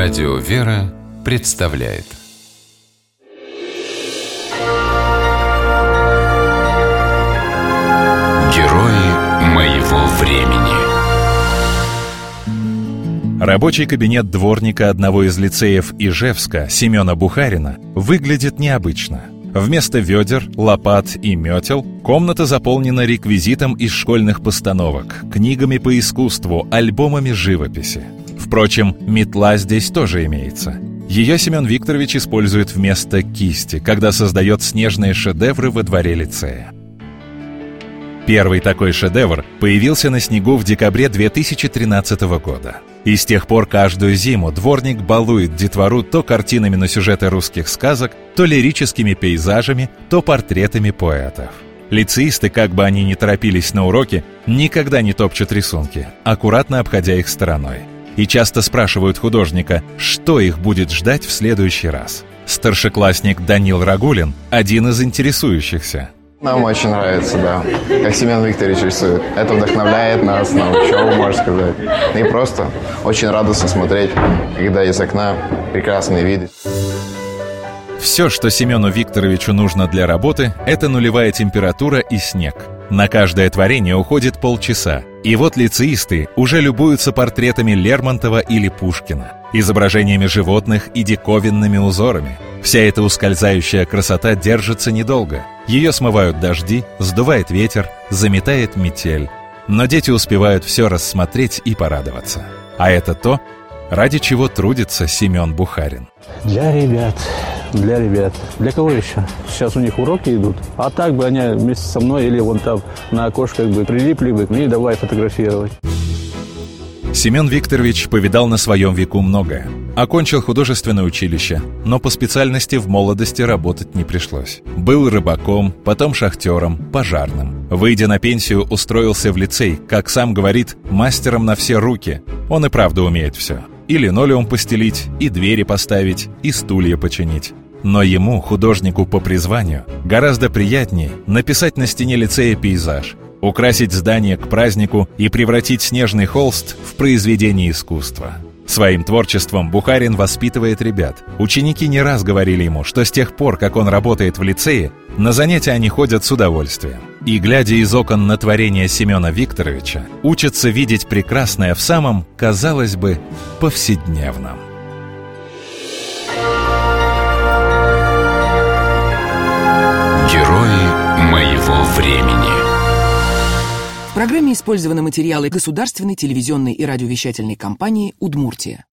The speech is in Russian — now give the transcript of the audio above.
Радио «Вера» представляет Герои моего времени Рабочий кабинет дворника одного из лицеев Ижевска, Семена Бухарина, выглядит необычно. Вместо ведер, лопат и метел комната заполнена реквизитом из школьных постановок, книгами по искусству, альбомами живописи. Впрочем, метла здесь тоже имеется. Ее Семен Викторович использует вместо кисти, когда создает снежные шедевры во дворе лицея. Первый такой шедевр появился на снегу в декабре 2013 года. И с тех пор каждую зиму дворник балует детвору то картинами на сюжеты русских сказок, то лирическими пейзажами, то портретами поэтов. Лицеисты, как бы они ни торопились на уроки, никогда не топчут рисунки, аккуратно обходя их стороной и часто спрашивают художника, что их будет ждать в следующий раз. Старшеклассник Данил Рагулин – один из интересующихся. Нам очень нравится, да, как Семен Викторович рисует. Это вдохновляет нас на учебу, можно сказать. И просто очень радостно смотреть, когда из окна прекрасные виды. Все, что Семену Викторовичу нужно для работы, это нулевая температура и снег. На каждое творение уходит полчаса. И вот лицеисты уже любуются портретами Лермонтова или Пушкина, изображениями животных и диковинными узорами. Вся эта ускользающая красота держится недолго. Ее смывают дожди, сдувает ветер, заметает метель. Но дети успевают все рассмотреть и порадоваться. А это то, ради чего трудится Семен Бухарин. Для ребят, для ребят. Для кого еще? Сейчас у них уроки идут. А так бы они вместе со мной или вон там на окошках бы прилипли бы и давай фотографировать. Семен Викторович повидал на своем веку многое. Окончил художественное училище, но по специальности в молодости работать не пришлось. Был рыбаком, потом шахтером, пожарным. Выйдя на пенсию, устроился в лицей, как сам говорит, мастером на все руки. Он и правда умеет все. И линолеум постелить, и двери поставить, и стулья починить. Но ему, художнику по призванию, гораздо приятнее написать на стене лицея пейзаж, украсить здание к празднику и превратить снежный холст в произведение искусства. Своим творчеством Бухарин воспитывает ребят. Ученики не раз говорили ему, что с тех пор, как он работает в лицее, на занятия они ходят с удовольствием. И, глядя из окон на творение Семена Викторовича, учатся видеть прекрасное в самом, казалось бы, повседневном. Программе использованы материалы государственной телевизионной и радиовещательной компании «Удмуртия».